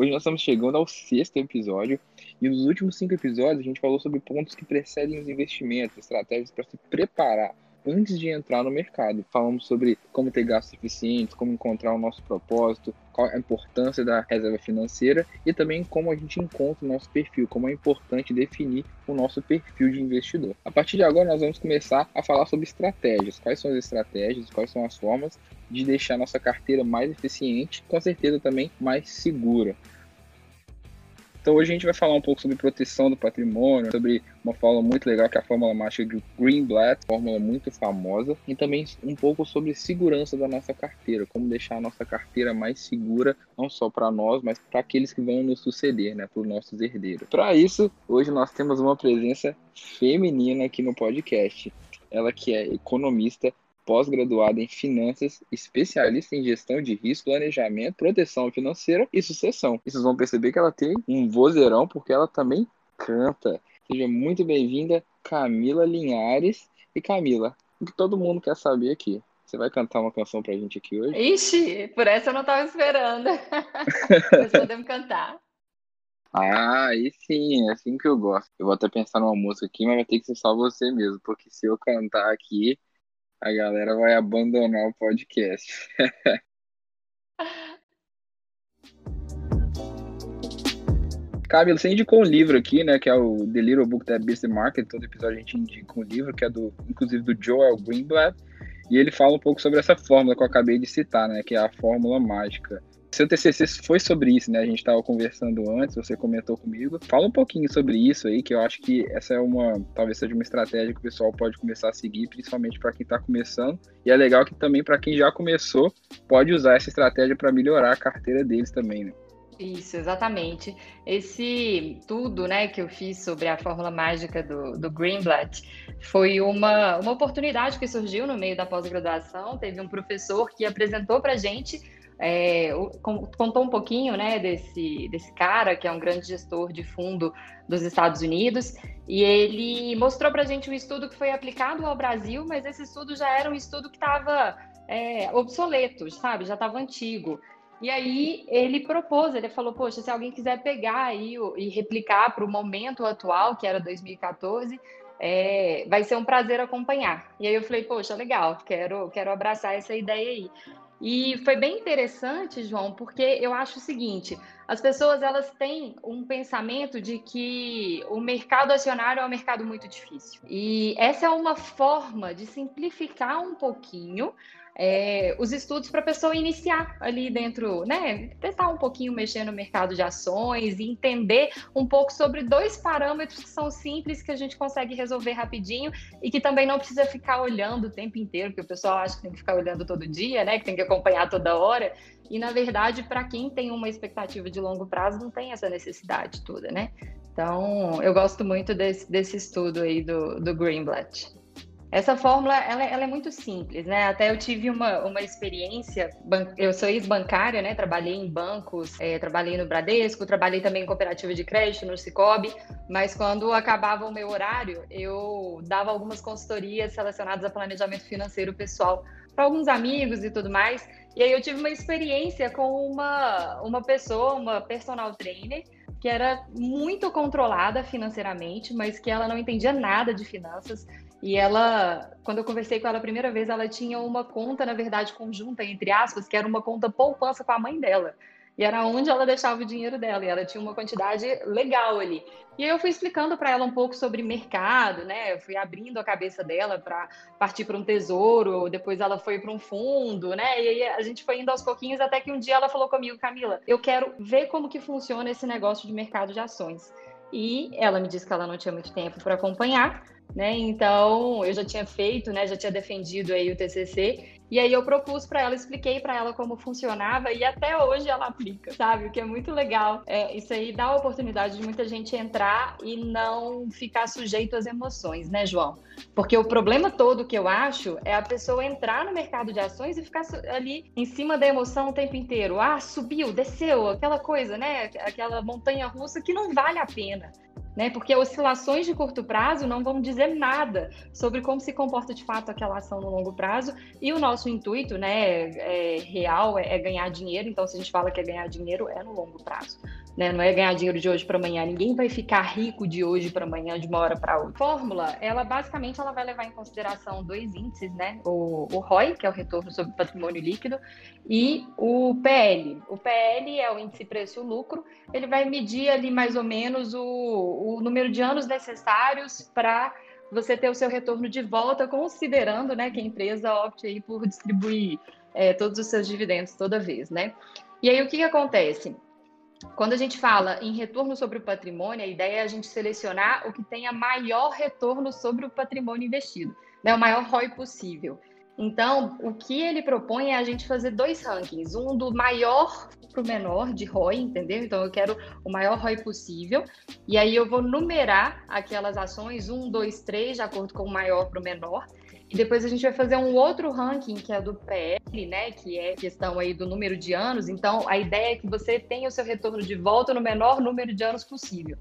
Hoje nós estamos chegando ao sexto episódio e nos últimos cinco episódios a gente falou sobre pontos que precedem os investimentos, estratégias para se preparar antes de entrar no mercado. Falamos sobre como ter gastos eficientes, como encontrar o nosso propósito, qual a importância da reserva financeira e também como a gente encontra o nosso perfil, como é importante definir o nosso perfil de investidor. A partir de agora nós vamos começar a falar sobre estratégias, quais são as estratégias, quais são as formas de deixar nossa carteira mais eficiente, com certeza também mais segura. Então hoje a gente vai falar um pouco sobre proteção do patrimônio, sobre uma fórmula muito legal que é a fórmula mágica de Greenblatt, fórmula muito famosa, e também um pouco sobre segurança da nossa carteira, como deixar a nossa carteira mais segura, não só para nós, mas para aqueles que vão nos suceder, né, para os nossos herdeiros. Para isso, hoje nós temos uma presença feminina aqui no podcast. Ela que é economista, pós-graduada em finanças, especialista em gestão de risco, planejamento, proteção financeira e sucessão. E vocês vão perceber que ela tem um vozeirão porque ela também canta. Seja muito bem-vinda, Camila Linhares. E Camila, o que todo mundo quer saber aqui? Você vai cantar uma canção pra gente aqui hoje? Ixi, por essa eu não tava esperando. Mas podemos cantar. Ah, aí sim, é assim que eu gosto. Eu vou até pensar numa música aqui, mas vai ter que ser só você mesmo, porque se eu cantar aqui, a galera vai abandonar o podcast. Camilo, você indicou um livro aqui, né, que é o The Little Book That Beats Market. Todo episódio a gente indica um livro, que é do, inclusive do Joel Greenblatt, e ele fala um pouco sobre essa fórmula que eu acabei de citar, né, que é a fórmula mágica. Seu TCC foi sobre isso, né? A gente estava conversando antes, você comentou comigo. Fala um pouquinho sobre isso aí, que eu acho que essa é uma, talvez seja uma estratégia que o pessoal pode começar a seguir, principalmente para quem está começando. E é legal que também para quem já começou, pode usar essa estratégia para melhorar a carteira deles também, né? Isso, exatamente. Esse tudo né, que eu fiz sobre a fórmula mágica do, do Greenblatt foi uma, uma oportunidade que surgiu no meio da pós-graduação. Teve um professor que apresentou para gente é, contou um pouquinho né, desse, desse cara, que é um grande gestor de fundo dos Estados Unidos, e ele mostrou para a gente um estudo que foi aplicado ao Brasil, mas esse estudo já era um estudo que estava é, obsoleto, sabe? Já estava antigo. E aí ele propôs, ele falou, poxa, se alguém quiser pegar aí e replicar para o momento atual, que era 2014, é, vai ser um prazer acompanhar. E aí eu falei, poxa, legal, quero, quero abraçar essa ideia aí. E foi bem interessante, João, porque eu acho o seguinte: as pessoas elas têm um pensamento de que o mercado acionário é um mercado muito difícil. E essa é uma forma de simplificar um pouquinho é, os estudos para a pessoa iniciar ali dentro, né? Tentar um pouquinho mexer no mercado de ações e entender um pouco sobre dois parâmetros que são simples, que a gente consegue resolver rapidinho e que também não precisa ficar olhando o tempo inteiro, porque o pessoal acha que tem que ficar olhando todo dia, né? Que tem que acompanhar toda hora. E na verdade, para quem tem uma expectativa de longo prazo, não tem essa necessidade toda, né? Então, eu gosto muito desse, desse estudo aí do, do Greenblatt. Essa fórmula, ela, ela, é muito simples, né? Até eu tive uma, uma experiência, eu sou ex-bancária, né? Trabalhei em bancos, é, trabalhei no Bradesco, trabalhei também em cooperativa de crédito, no Cicobi, mas quando acabava o meu horário, eu dava algumas consultorias relacionadas a planejamento financeiro pessoal para alguns amigos e tudo mais. E aí eu tive uma experiência com uma, uma pessoa, uma personal trainer, que era muito controlada financeiramente, mas que ela não entendia nada de finanças. E ela, quando eu conversei com ela a primeira vez, ela tinha uma conta, na verdade, conjunta, entre aspas, que era uma conta poupança com a mãe dela. E era onde ela deixava o dinheiro dela, e ela tinha uma quantidade legal ali. E aí eu fui explicando para ela um pouco sobre mercado, né? Eu fui abrindo a cabeça dela para partir para um tesouro, depois ela foi para um fundo, né? E aí a gente foi indo aos pouquinhos até que um dia ela falou comigo, Camila, eu quero ver como que funciona esse negócio de mercado de ações. E ela me disse que ela não tinha muito tempo para acompanhar, né? Então, eu já tinha feito, né, já tinha defendido aí o TCC E aí eu propus para ela, expliquei para ela como funcionava e até hoje ela aplica, sabe? O que é muito legal. É, isso aí dá a oportunidade de muita gente entrar e não ficar sujeito às emoções, né, João? Porque o problema todo que eu acho é a pessoa entrar no mercado de ações e ficar ali em cima da emoção o tempo inteiro. Ah, subiu, desceu, aquela coisa, né? Aquela montanha russa que não vale a pena né? Porque oscilações de curto prazo não vão dizer nada sobre como se comporta de fato aquela ação no longo prazo. E o nosso intuito, né, é, real é, é ganhar dinheiro. Então, se a gente fala que é ganhar dinheiro, é no longo prazo. Né? Não é ganhar dinheiro de hoje para amanhã. Ninguém vai ficar rico de hoje para amanhã, de uma hora para outra. Fórmula, ela basicamente ela vai levar em consideração dois índices, né? O, o ROI, que é o retorno sobre patrimônio líquido, e o PL. O PL é o índice preço-lucro. Ele vai medir ali mais ou menos o, o número de anos necessários para você ter o seu retorno de volta, considerando né, que a empresa opte aí por distribuir é, todos os seus dividendos toda vez, né? E aí o que, que acontece? Quando a gente fala em retorno sobre o patrimônio, a ideia é a gente selecionar o que tenha maior retorno sobre o patrimônio investido, né? o maior ROI possível. Então, o que ele propõe é a gente fazer dois rankings, um do maior para o menor de ROI, entendeu? Então, eu quero o maior ROI possível, e aí eu vou numerar aquelas ações, um, dois, três, de acordo com o maior para o menor, e depois a gente vai fazer um outro ranking, que é do PL, né? Que é questão aí do número de anos. Então, a ideia é que você tenha o seu retorno de volta no menor número de anos possível.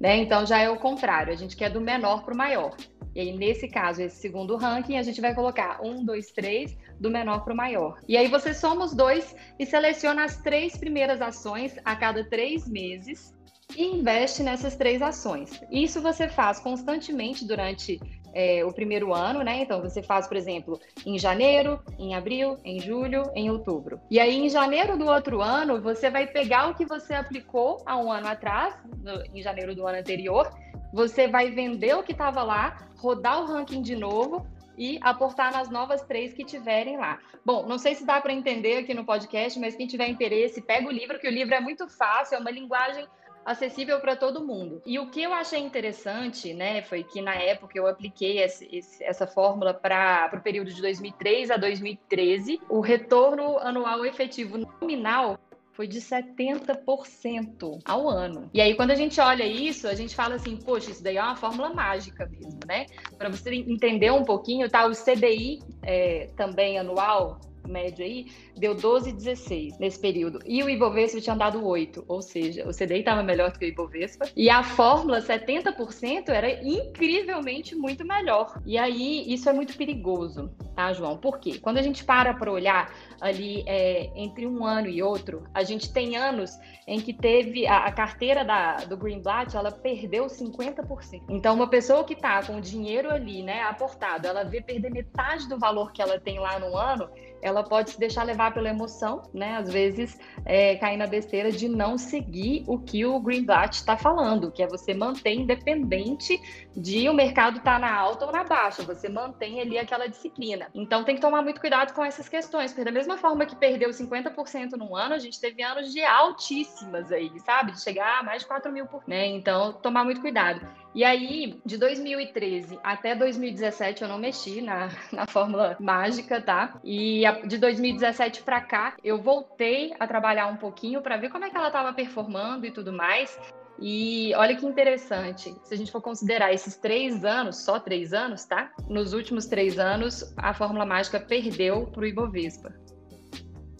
Né? Então, já é o contrário. A gente quer do menor para o maior. E aí, nesse caso, esse segundo ranking, a gente vai colocar um, dois, três, do menor para o maior. E aí você soma os dois e seleciona as três primeiras ações a cada três meses e investe nessas três ações. Isso você faz constantemente durante é, o primeiro ano, né? Então você faz, por exemplo, em janeiro, em abril, em julho, em outubro. E aí, em janeiro do outro ano, você vai pegar o que você aplicou há um ano atrás, no, em janeiro do ano anterior, você vai vender o que estava lá, rodar o ranking de novo e aportar nas novas três que tiverem lá. Bom, não sei se dá para entender aqui no podcast, mas quem tiver interesse, pega o livro, que o livro é muito fácil, é uma linguagem acessível para todo mundo. E o que eu achei interessante, né, foi que na época eu apliquei esse, esse, essa fórmula para o período de 2003 a 2013, o retorno anual efetivo nominal foi de 70% ao ano. E aí, quando a gente olha isso, a gente fala assim, poxa, isso daí é uma fórmula mágica mesmo, né? Para você entender um pouquinho, tá? O CDI é, também anual médio aí, deu 12,16 nesse período. E o Ibovespa tinha dado 8, ou seja, o CDI estava melhor do que o Ibovespa. E a fórmula 70% era incrivelmente muito melhor. E aí, isso é muito perigoso, tá, João? Por quê? Quando a gente para para olhar ali é, entre um ano e outro, a gente tem anos em que teve a, a carteira da, do Greenblatt, ela perdeu 50%. Então, uma pessoa que está com o dinheiro ali, né, aportado, ela vê perder metade do valor que ela tem lá no ano, ela pode se deixar levar pela emoção, né? Às vezes é, cair na besteira de não seguir o que o Greenblatt está falando, que é você manter independente de o mercado estar tá na alta ou na baixa, você mantém ali aquela disciplina. Então tem que tomar muito cuidado com essas questões, porque da mesma forma que perdeu 50% num ano, a gente teve anos de altíssimas aí, sabe? De chegar a mais de 4 mil por né? Então tomar muito cuidado. E aí, de 2013 até 2017, eu não mexi na, na fórmula mágica, tá? E a, de 2017 para cá, eu voltei a trabalhar um pouquinho para ver como é que ela estava performando e tudo mais. E olha que interessante, se a gente for considerar esses três anos, só três anos, tá? Nos últimos três anos, a fórmula mágica perdeu para o Ibovespa.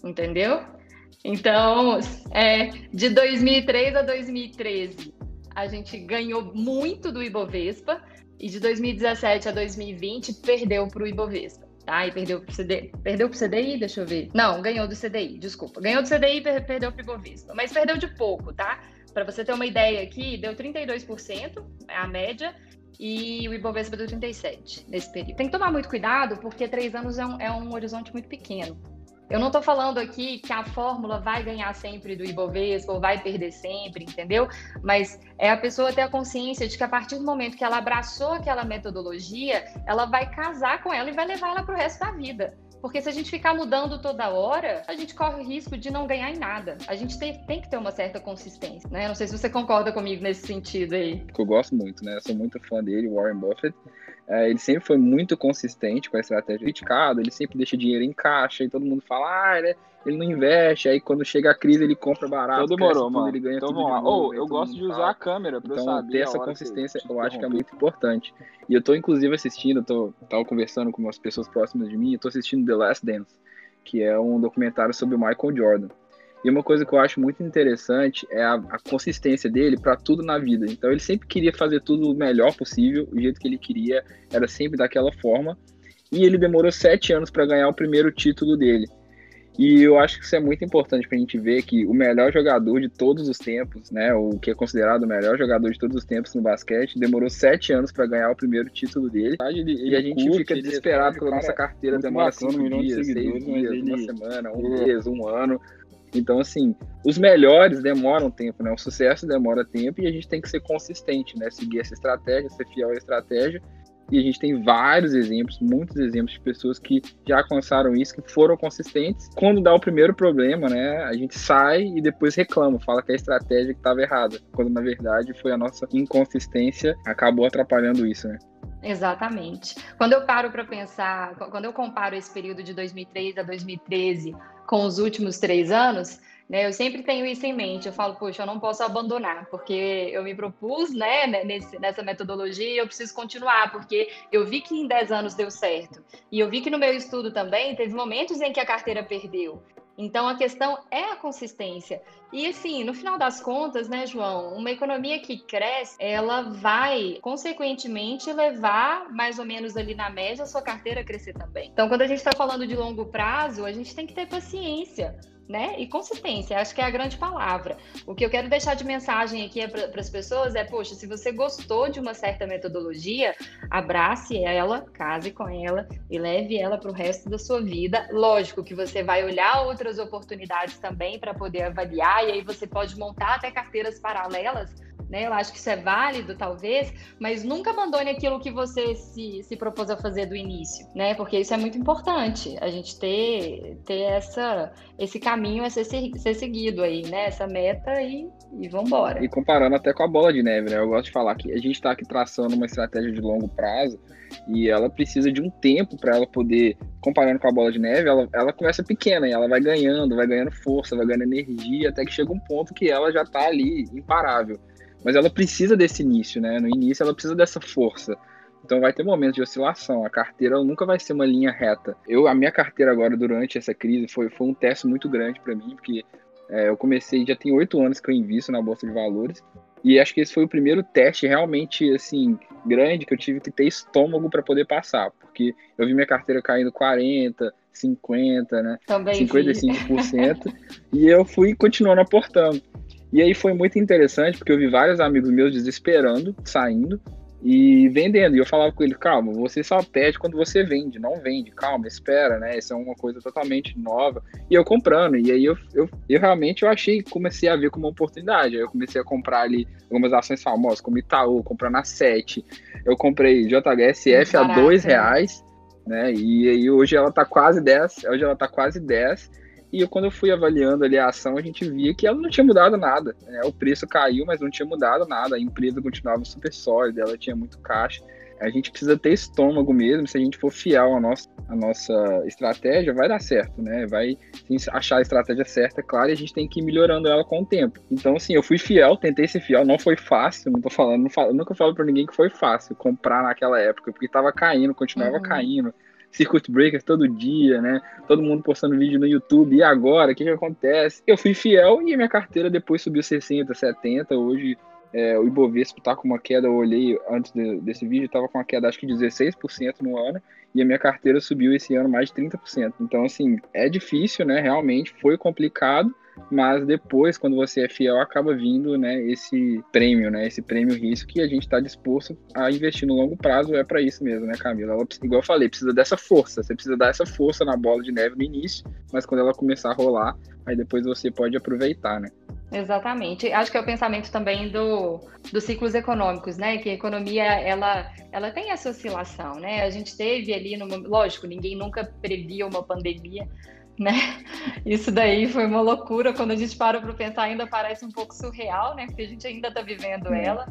Entendeu? Então, é, de 2003 a 2013, a gente ganhou muito do Ibovespa e de 2017 a 2020 perdeu para o Ibovespa. Tá, e perdeu pro CDI. Perdeu pro CDI? Deixa eu ver. Não, ganhou do CDI, desculpa. Ganhou do CDI e perdeu pro Ibovespa. Mas perdeu de pouco, tá? Para você ter uma ideia aqui, deu 32%, é a média, e o Ibovespa deu 37% nesse período. Tem que tomar muito cuidado, porque três anos é um, é um horizonte muito pequeno. Eu não estou falando aqui que a fórmula vai ganhar sempre do Ibovespa ou vai perder sempre, entendeu? Mas é a pessoa ter a consciência de que a partir do momento que ela abraçou aquela metodologia, ela vai casar com ela e vai levar ela para o resto da vida. Porque se a gente ficar mudando toda hora, a gente corre o risco de não ganhar em nada. A gente tem, tem que ter uma certa consistência, né? Não sei se você concorda comigo nesse sentido aí. Eu gosto muito, né? Eu sou muito fã dele, Warren Buffett. É, ele sempre foi muito consistente com a estratégia criticada, ele sempre deixa dinheiro em caixa e todo mundo fala, ah, ele, ele não investe, aí quando chega a crise ele compra barato. Então demorou, mano. Ele ganha então tudo vamos lá. Novo, oh, eu gosto de usar fala. a câmera pra então, eu saber. ter essa consistência eu acho que é muito importante. E eu tô inclusive assistindo, eu tô, tava conversando com umas pessoas próximas de mim, eu tô assistindo The Last Dance, que é um documentário sobre o Michael Jordan. E uma coisa que eu acho muito interessante é a, a consistência dele para tudo na vida. Então ele sempre queria fazer tudo o melhor possível, o jeito que ele queria era sempre daquela forma. E ele demorou sete anos para ganhar o primeiro título dele. E eu acho que isso é muito importante para a gente ver que o melhor jogador de todos os tempos, né, o que é considerado o melhor jogador de todos os tempos no basquete, demorou sete anos para ganhar o primeiro título dele. Ele, e a gente curte, fica desesperado pela nossa carteira, demora cinco dias, seis dias, uma semana, um é. mês, um ano. Então, assim, os melhores demoram tempo, né? O sucesso demora tempo e a gente tem que ser consistente, né? Seguir essa estratégia, ser fiel à estratégia. E a gente tem vários exemplos, muitos exemplos de pessoas que já alcançaram isso, que foram consistentes. Quando dá o primeiro problema, né? A gente sai e depois reclama, fala que a estratégia que estava errada. Quando na verdade foi a nossa inconsistência acabou atrapalhando isso, né? Exatamente. Quando eu paro para pensar, quando eu comparo esse período de 2003 a 2013 com os últimos três anos, né, eu sempre tenho isso em mente. Eu falo, poxa, eu não posso abandonar, porque eu me propus né, nesse, nessa metodologia e eu preciso continuar, porque eu vi que em 10 anos deu certo. E eu vi que no meu estudo também teve momentos em que a carteira perdeu. Então a questão é a consistência. E assim, no final das contas, né, João, uma economia que cresce, ela vai consequentemente levar mais ou menos ali na média a sua carteira a crescer também. Então, quando a gente está falando de longo prazo, a gente tem que ter paciência né? E consistência, acho que é a grande palavra. O que eu quero deixar de mensagem aqui é para as pessoas é, poxa, se você gostou de uma certa metodologia, abrace ela, case com ela e leve ela para o resto da sua vida. Lógico que você vai olhar outras oportunidades também para poder avaliar, e aí você pode montar até carteiras paralelas né? Eu acho que isso é válido, talvez, mas nunca abandone aquilo que você se, se propôs a fazer do início, né? Porque isso é muito importante, a gente ter, ter essa, esse caminho a ser, ser seguido aí, né? Essa meta e, e vambora. E comparando até com a bola de neve, né? Eu gosto de falar que a gente está aqui traçando uma estratégia de longo prazo e ela precisa de um tempo para ela poder, comparando com a bola de neve, ela, ela começa pequena e ela vai ganhando, vai ganhando força, vai ganhando energia, até que chega um ponto que ela já está ali imparável. Mas ela precisa desse início, né? No início ela precisa dessa força. Então vai ter momentos de oscilação. A carteira nunca vai ser uma linha reta. Eu, a minha carteira agora durante essa crise foi, foi um teste muito grande para mim, porque é, eu comecei já tem oito anos que eu invisto na bolsa de valores e acho que esse foi o primeiro teste realmente assim grande que eu tive que ter estômago para poder passar, porque eu vi minha carteira caindo 40, 50, né? Também 55% e eu fui continuando aportando. E aí foi muito interessante, porque eu vi vários amigos meus desesperando, saindo e vendendo. E eu falava com ele, calma, você só perde quando você vende, não vende, calma, espera, né? Isso é uma coisa totalmente nova. E eu comprando, e aí eu, eu, eu realmente eu achei, comecei a ver como uma oportunidade. Aí eu comecei a comprar ali algumas ações famosas, como Itaú, comprando a 7. Eu comprei JHSF a dois né? reais, né? E aí hoje ela tá quase 10, hoje ela tá quase 10 e quando eu fui avaliando ali a ação, a gente via que ela não tinha mudado nada. Né? O preço caiu, mas não tinha mudado nada. A empresa continuava super sólida, ela tinha muito caixa. A gente precisa ter estômago mesmo. Se a gente for fiel à nossa, à nossa estratégia, vai dar certo, né? Vai achar a estratégia certa, é claro, e a gente tem que ir melhorando ela com o tempo. Então, assim, eu fui fiel, tentei ser fiel. Não foi fácil, não tô falando, não falo, nunca falo para ninguém que foi fácil comprar naquela época, porque tava caindo, continuava uhum. caindo circuit breakers todo dia, né? Todo mundo postando vídeo no YouTube. E agora, o que, que acontece? Eu fui fiel e minha carteira depois subiu 60, 70. Hoje é, o Ibovespa está com uma queda, eu olhei antes de, desse vídeo, estava com uma queda acho que 16% no ano, e a minha carteira subiu esse ano mais de 30%. Então, assim, é difícil, né? Realmente foi complicado, mas depois, quando você é fiel, acaba vindo, né, esse prêmio, né, esse prêmio risco que a gente está disposto a investir no longo prazo, é para isso mesmo, né, Camila? Ela, igual eu falei, precisa dessa força, você precisa dar essa força na bola de neve no início, mas quando ela começar a rolar, aí depois você pode aproveitar, né? Exatamente. Acho que é o pensamento também do, dos ciclos econômicos, né? Que a economia ela, ela tem essa oscilação, né? A gente teve ali, no lógico, ninguém nunca previa uma pandemia, né? Isso daí foi uma loucura quando a gente para para pensar, ainda parece um pouco surreal, né? Porque a gente ainda está vivendo ela.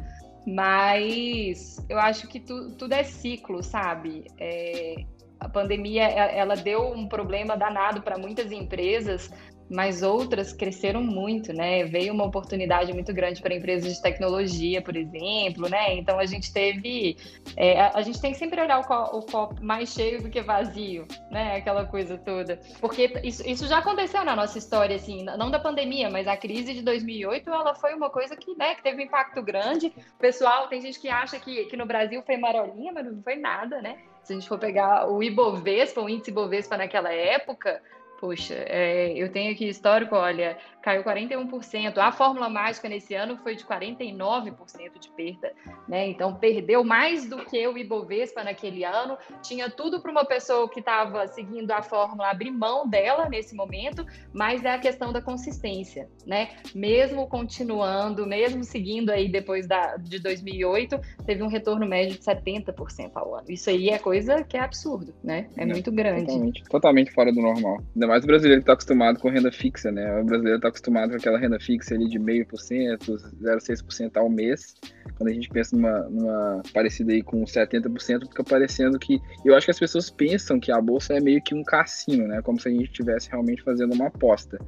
Mas eu acho que tu, tudo é ciclo, sabe? É, a pandemia ela deu um problema danado para muitas empresas, mas outras cresceram muito, né? Veio uma oportunidade muito grande para empresas de tecnologia, por exemplo, né? Então a gente teve, é, a, gente tem que sempre olhar o, co o, copo mais cheio do que vazio, né? Aquela coisa toda, porque isso, isso já aconteceu na nossa história, assim, não da pandemia, mas a crise de 2008, ela foi uma coisa que, né, que teve um impacto grande. O pessoal, tem gente que acha que, que no Brasil foi marolinha, mas não foi nada, né? Se a gente for pegar o Ibovespa, o índice Ibovespa naquela época, Poxa, é, eu tenho aqui histórico, olha, caiu 41%. A fórmula mágica nesse ano foi de 49% de perda, né? Então perdeu mais do que o Ibovespa naquele ano. Tinha tudo para uma pessoa que estava seguindo a fórmula abrir mão dela nesse momento, mas é a questão da consistência, né? Mesmo continuando, mesmo seguindo aí depois da, de 2008, teve um retorno médio de 70% ao ano. Isso aí é coisa que é absurdo, né? É, é muito grande. Totalmente, totalmente fora do normal. Ainda mais o brasileiro que está acostumado com renda fixa, né? O brasileiro está acostumado com aquela renda fixa ali de meio por cento, 0,6% ao mês. Quando a gente pensa numa, numa parecida aí com 70%, fica parecendo que. Eu acho que as pessoas pensam que a bolsa é meio que um cassino, né? Como se a gente estivesse realmente fazendo uma aposta.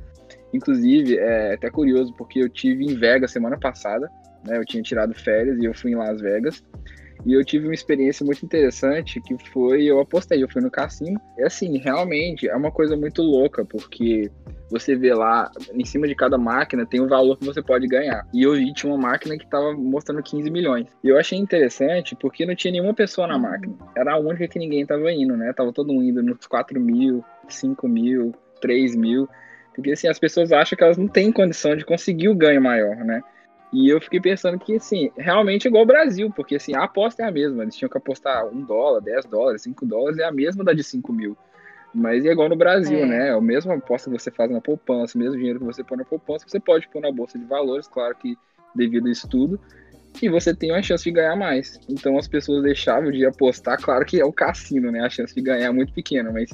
Inclusive, é até curioso, porque eu tive em Vegas semana passada, né? Eu tinha tirado férias e eu fui em Las Vegas. E eu tive uma experiência muito interessante que foi, eu apostei, eu fui no cassino. E assim, realmente é uma coisa muito louca, porque você vê lá, em cima de cada máquina tem o um valor que você pode ganhar. E eu vi, tinha uma máquina que estava mostrando 15 milhões. E eu achei interessante porque não tinha nenhuma pessoa na máquina. Era a única que ninguém estava indo, né? Tava todo mundo indo nos 4 mil, 5 mil, 3 mil. Porque assim, as pessoas acham que elas não têm condição de conseguir o ganho maior, né? E eu fiquei pensando que, assim, realmente é igual o Brasil, porque, assim, a aposta é a mesma. Eles tinham que apostar um dólar, 10 dólares, 5 dólares, é a mesma da de 5 mil. Mas é igual no Brasil, é. né? É a mesma aposta que você faz na poupança, o mesmo dinheiro que você põe na poupança, você pode pôr na bolsa de valores, claro que devido a isso tudo, e você tem uma chance de ganhar mais. Então as pessoas deixavam de apostar, claro que é o cassino, né? A chance de ganhar é muito pequena, mas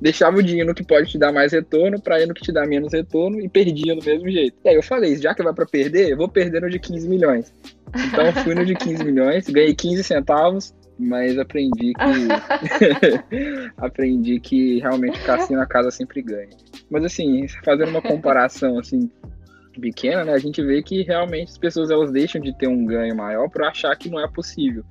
deixava o dinheiro no que pode te dar mais retorno para ir no que te dá menos retorno e perdia do mesmo jeito. E aí eu falei, já que vai para perder, eu vou perder no de 15 milhões. Então fui no de 15 milhões, ganhei 15 centavos, mas aprendi que aprendi que realmente cassino a casa sempre ganha. Mas assim, fazendo uma comparação assim pequena, né, a gente vê que realmente as pessoas elas deixam de ter um ganho maior por achar que não é possível.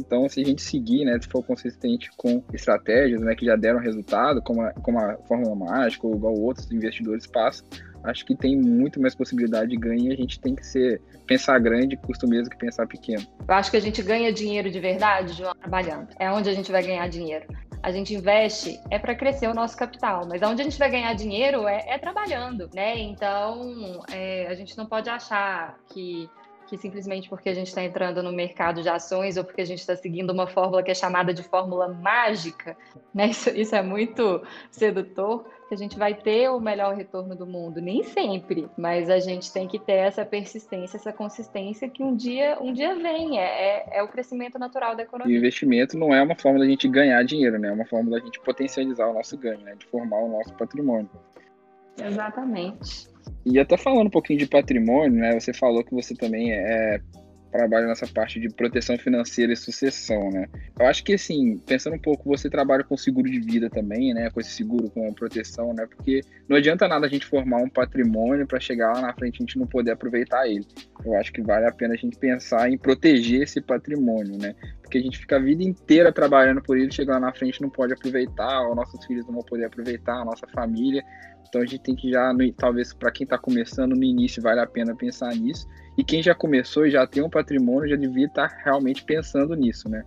Então, se a gente seguir, né, se for consistente com estratégias, né, que já deram resultado, como a, como a Fórmula Mágica ou igual outros investidores passam, acho que tem muito mais possibilidade de ganho e a gente tem que ser pensar grande, custo mesmo que pensar pequeno. Eu acho que a gente ganha dinheiro de verdade, João, trabalhando. É onde a gente vai ganhar dinheiro. A gente investe é para crescer o nosso capital, mas onde a gente vai ganhar dinheiro é, é trabalhando, né? Então, é, a gente não pode achar que que simplesmente porque a gente está entrando no mercado de ações ou porque a gente está seguindo uma fórmula que é chamada de fórmula mágica, né? Isso, isso é muito sedutor, que a gente vai ter o melhor retorno do mundo. Nem sempre, mas a gente tem que ter essa persistência, essa consistência que um dia, um dia vem. É, é, é o crescimento natural da economia. E o investimento não é uma forma da gente ganhar dinheiro, né? É uma forma da gente potencializar o nosso ganho, né? De formar o nosso patrimônio. Exatamente. E até falando um pouquinho de patrimônio, né? Você falou que você também é trabalha nessa parte de proteção financeira e sucessão, né? Eu acho que assim, pensando um pouco, você trabalha com seguro de vida também, né? Com esse seguro, com proteção, né? Porque não adianta nada a gente formar um patrimônio para chegar lá na frente a gente não poder aproveitar ele. Eu acho que vale a pena a gente pensar em proteger esse patrimônio, né? Porque a gente fica a vida inteira trabalhando por ele, chega lá na frente não pode aproveitar, ou nossos filhos não vão poder aproveitar, a nossa família. Então a gente tem que já, talvez para quem está começando no início, vale a pena pensar nisso. E quem já começou e já tem um patrimônio já devia estar tá realmente pensando nisso, né?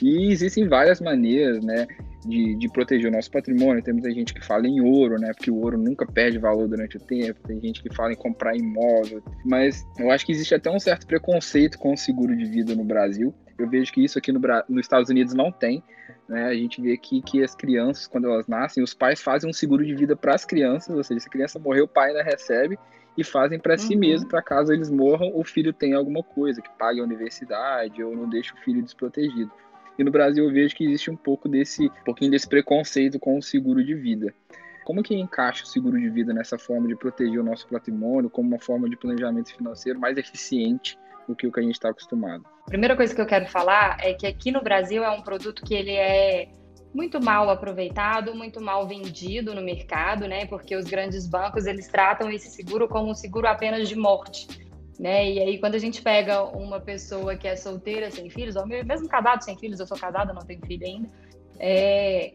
E existem várias maneiras, né, de, de proteger o nosso patrimônio. Tem muita gente que fala em ouro, né, porque o ouro nunca perde valor durante o tempo. Tem gente que fala em comprar imóvel. Mas eu acho que existe até um certo preconceito com o seguro de vida no Brasil. Eu vejo que isso aqui no, nos Estados Unidos não tem. Né? A gente vê aqui que as crianças, quando elas nascem, os pais fazem um seguro de vida para as crianças, ou seja, se a criança morrer, o pai ainda recebe e fazem para uhum. si mesmo, para caso eles morram, o filho tenha alguma coisa, que pague a universidade ou não deixe o filho desprotegido. E no Brasil eu vejo que existe um pouco desse, um pouquinho desse preconceito com o seguro de vida. Como que encaixa o seguro de vida nessa forma de proteger o nosso patrimônio como uma forma de planejamento financeiro mais eficiente do que o que a gente está acostumado. Primeira coisa que eu quero falar é que aqui no Brasil é um produto que ele é muito mal aproveitado, muito mal vendido no mercado, né? Porque os grandes bancos eles tratam esse seguro como um seguro apenas de morte, né? E aí quando a gente pega uma pessoa que é solteira sem filhos, ou mesmo casado sem filhos, eu sou casada, não tenho filho ainda, é,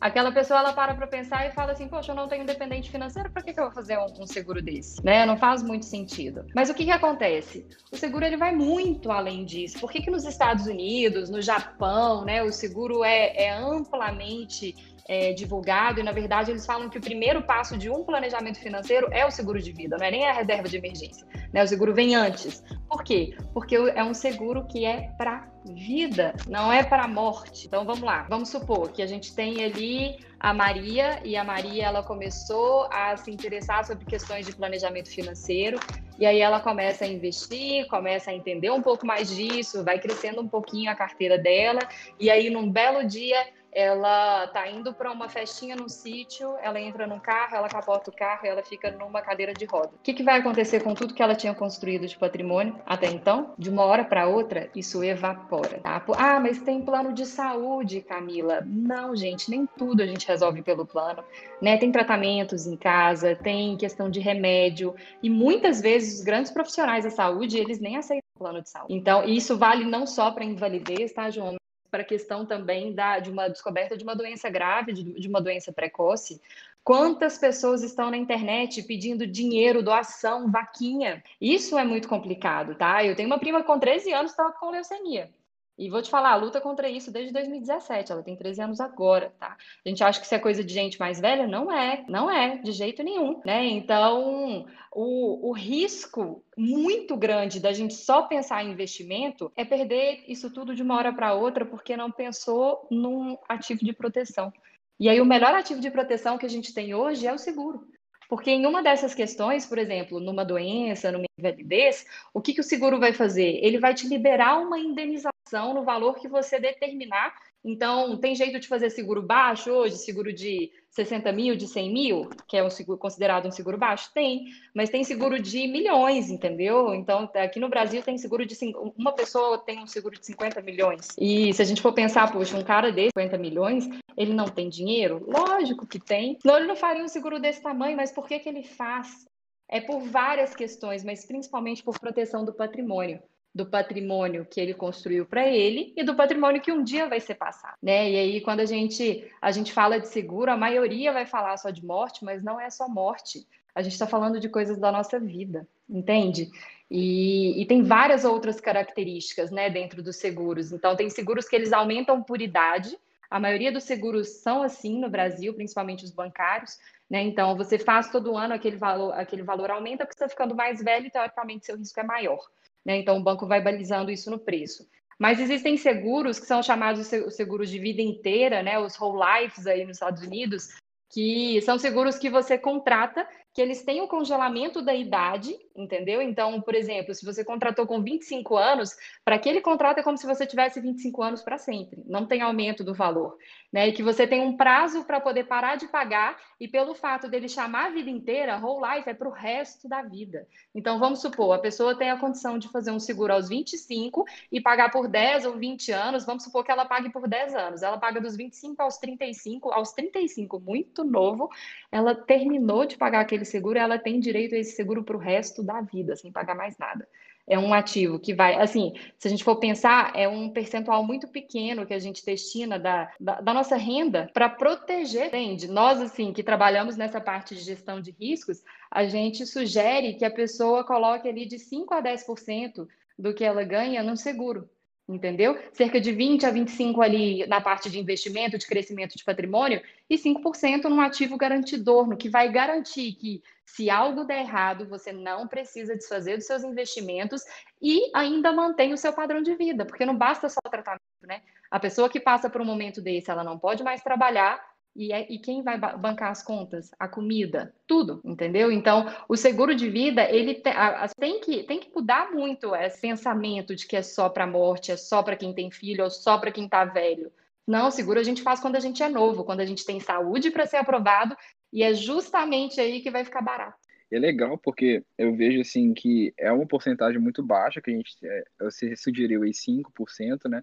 aquela pessoa ela para para pensar e fala assim, poxa, eu não tenho independente financeiro, para que, que eu vou fazer um, um, seguro desse? Né? Não faz muito sentido. Mas o que, que acontece? O seguro ele vai muito além disso. Por que, que nos Estados Unidos, no Japão, né, o seguro é, é amplamente é, divulgado, e na verdade eles falam que o primeiro passo de um planejamento financeiro é o seguro de vida, não é nem a reserva de emergência. Né? O seguro vem antes. Por quê? Porque é um seguro que é para vida, não é para morte. Então vamos lá, vamos supor que a gente tem ali a Maria e a Maria ela começou a se interessar sobre questões de planejamento financeiro e aí ela começa a investir, começa a entender um pouco mais disso, vai crescendo um pouquinho a carteira dela e aí num belo dia ela tá indo para uma festinha no sítio, ela entra num carro, ela capota o carro, ela fica numa cadeira de roda. O que, que vai acontecer com tudo que ela tinha construído de patrimônio até então? De uma hora para outra, isso evapora. Tá? Ah, mas tem plano de saúde, Camila. Não, gente, nem tudo a gente resolve pelo plano. Né? Tem tratamentos em casa, tem questão de remédio e muitas vezes os grandes profissionais da saúde eles nem aceitam plano de saúde. Então, isso vale não só para invalidez, tá, João? Para a questão também da, de uma descoberta de uma doença grave, de, de uma doença precoce. Quantas pessoas estão na internet pedindo dinheiro, doação, vaquinha? Isso é muito complicado, tá? Eu tenho uma prima com 13 anos que estava com leucemia. E vou te falar, a luta contra isso desde 2017, ela tem 13 anos agora, tá? A gente acha que isso é coisa de gente mais velha? Não é, não é, de jeito nenhum, né? Então, o, o risco muito grande da gente só pensar em investimento é perder isso tudo de uma hora para outra porque não pensou num ativo de proteção. E aí, o melhor ativo de proteção que a gente tem hoje é o seguro. Porque em uma dessas questões, por exemplo, numa doença, numa invalidez, o que, que o seguro vai fazer? Ele vai te liberar uma indenização no valor que você determinar então, tem jeito de fazer seguro baixo hoje, seguro de 60 mil, de 100 mil, que é um seguro, considerado um seguro baixo? Tem, mas tem seguro de milhões, entendeu? Então, aqui no Brasil tem seguro de. Uma pessoa tem um seguro de 50 milhões. E se a gente for pensar, poxa, um cara desse, 50 milhões, ele não tem dinheiro? Lógico que tem. Senão ele não faria um seguro desse tamanho, mas por que, que ele faz? É por várias questões, mas principalmente por proteção do patrimônio do patrimônio que ele construiu para ele e do patrimônio que um dia vai ser passado, né? E aí quando a gente a gente fala de seguro, a maioria vai falar só de morte, mas não é só morte. A gente está falando de coisas da nossa vida, entende? E, e, tem várias outras características, né, dentro dos seguros. Então tem seguros que eles aumentam por idade. A maioria dos seguros são assim no Brasil, principalmente os bancários. Né? Então, você faz todo ano aquele valor, aquele valor aumenta porque você está ficando mais velho e, teoricamente, seu risco é maior. Né? Então, o banco vai balizando isso no preço. Mas existem seguros que são chamados seguros de vida inteira, né? Os whole lives aí nos Estados Unidos, que são seguros que você contrata que eles têm o congelamento da idade, entendeu? Então, por exemplo, se você contratou com 25 anos, para aquele contrato é como se você tivesse 25 anos para sempre, não tem aumento do valor, né? E que você tem um prazo para poder parar de pagar, e pelo fato dele chamar a vida inteira, whole life é para o resto da vida. Então, vamos supor, a pessoa tem a condição de fazer um seguro aos 25 e pagar por 10 ou 20 anos, vamos supor que ela pague por 10 anos, ela paga dos 25 aos 35, aos 35, muito novo, ela terminou de pagar aquele seguro, ela tem direito a esse seguro para o resto da vida, sem pagar mais nada. É um ativo que vai, assim, se a gente for pensar, é um percentual muito pequeno que a gente destina da, da, da nossa renda para proteger, entende? Nós, assim, que trabalhamos nessa parte de gestão de riscos, a gente sugere que a pessoa coloque ali de 5 a 10% do que ela ganha no seguro entendeu? Cerca de 20 a 25 ali na parte de investimento, de crescimento de patrimônio e 5% num ativo garantidor, no que vai garantir que se algo der errado, você não precisa desfazer dos seus investimentos e ainda mantém o seu padrão de vida, porque não basta só o tratamento, né? A pessoa que passa por um momento desse, ela não pode mais trabalhar, e, é, e quem vai bancar as contas? A comida, tudo, entendeu? Então, o seguro de vida, ele te, a, a, tem, que, tem que mudar muito esse pensamento de que é só para morte, é só para quem tem filho, ou só para quem está velho. Não, seguro a gente faz quando a gente é novo, quando a gente tem saúde para ser aprovado, e é justamente aí que vai ficar barato. é legal porque eu vejo assim que é uma porcentagem muito baixa, que a gente, é, você sugeriu aí 5%, né?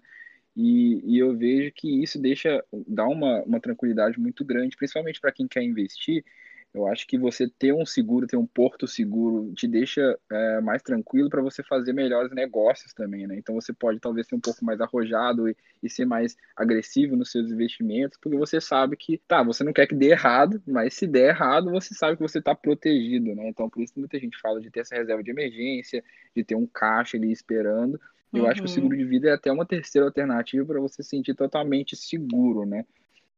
E, e eu vejo que isso deixa, dá uma, uma tranquilidade muito grande, principalmente para quem quer investir, eu acho que você ter um seguro, ter um porto seguro, te deixa é, mais tranquilo para você fazer melhores negócios também, né? Então você pode talvez ser um pouco mais arrojado e, e, ser mais agressivo nos seus investimentos, porque você sabe que, tá, você não quer que dê errado, mas se der errado, você sabe que você está protegido, né? Então por isso muita gente fala de ter essa reserva de emergência, de ter um caixa ali esperando. Eu uhum. acho que o seguro de vida é até uma terceira alternativa para você se sentir totalmente seguro, né?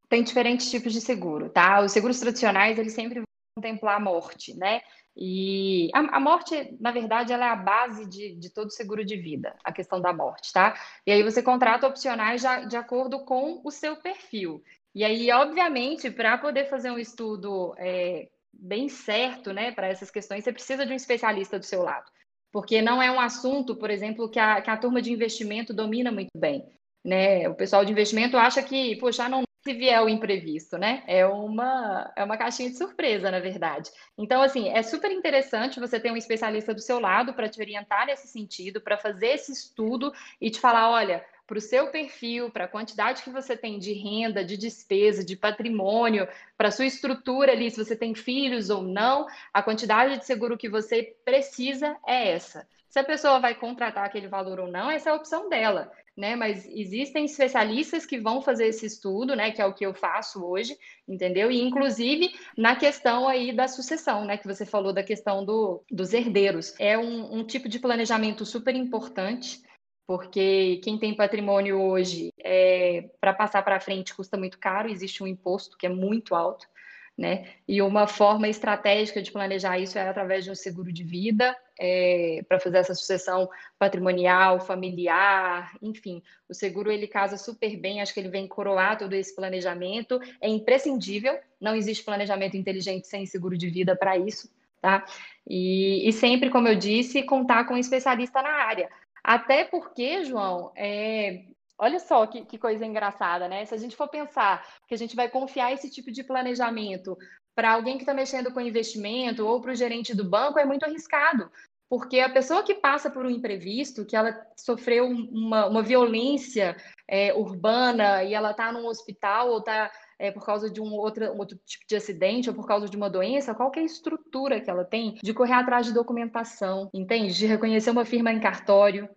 Tem diferentes tipos de seguro, tá? Os seguros tradicionais, eles sempre vão contemplar a morte, né? E a, a, morte, na verdade, ela é a base de, de todo seguro de vida, a questão da morte, tá? E aí você contrata opcionais já, de acordo com o seu perfil. E aí, obviamente, para poder fazer um estudo é, bem certo, né, para essas questões, você precisa de um especialista do seu lado. Porque não é um assunto, por exemplo, que a, que a turma de investimento domina muito bem. Né? O pessoal de investimento acha que, poxa, não se vier o imprevisto, né? É uma, é uma caixinha de surpresa, na verdade. Então, assim, é super interessante você ter um especialista do seu lado para te orientar nesse sentido, para fazer esse estudo e te falar, olha, para o seu perfil, para a quantidade que você tem de renda, de despesa, de patrimônio, para a sua estrutura ali, se você tem filhos ou não, a quantidade de seguro que você precisa é essa. Se a pessoa vai contratar aquele valor ou não, essa é a opção dela né? Mas existem especialistas que vão fazer esse estudo, né? Que é o que eu faço hoje, entendeu? E inclusive na questão aí da sucessão, né? Que você falou da questão do, dos herdeiros. É um, um tipo de planejamento super importante porque quem tem patrimônio hoje, é, para passar para frente, custa muito caro, existe um imposto que é muito alto, né? E uma forma estratégica de planejar isso é através de um seguro de vida, é, para fazer essa sucessão patrimonial, familiar, enfim. O seguro ele casa super bem, acho que ele vem coroar todo esse planejamento. É imprescindível, não existe planejamento inteligente sem seguro de vida para isso, tá? E, e, sempre, como eu disse, contar com um especialista na área. Até porque, João, é, Olha só que, que, coisa engraçada, né? Se a gente for pensar que a gente vai confiar esse tipo de planejamento para alguém que está mexendo com investimento ou para o gerente do banco, é muito arriscado. Porque a pessoa que passa por um imprevisto, que ela sofreu uma, uma violência é, urbana e ela está num hospital ou está é, por causa de um outro, um outro tipo de acidente ou por causa de uma doença, qual é a estrutura que ela tem de correr atrás de documentação, entende? De reconhecer uma firma em cartório?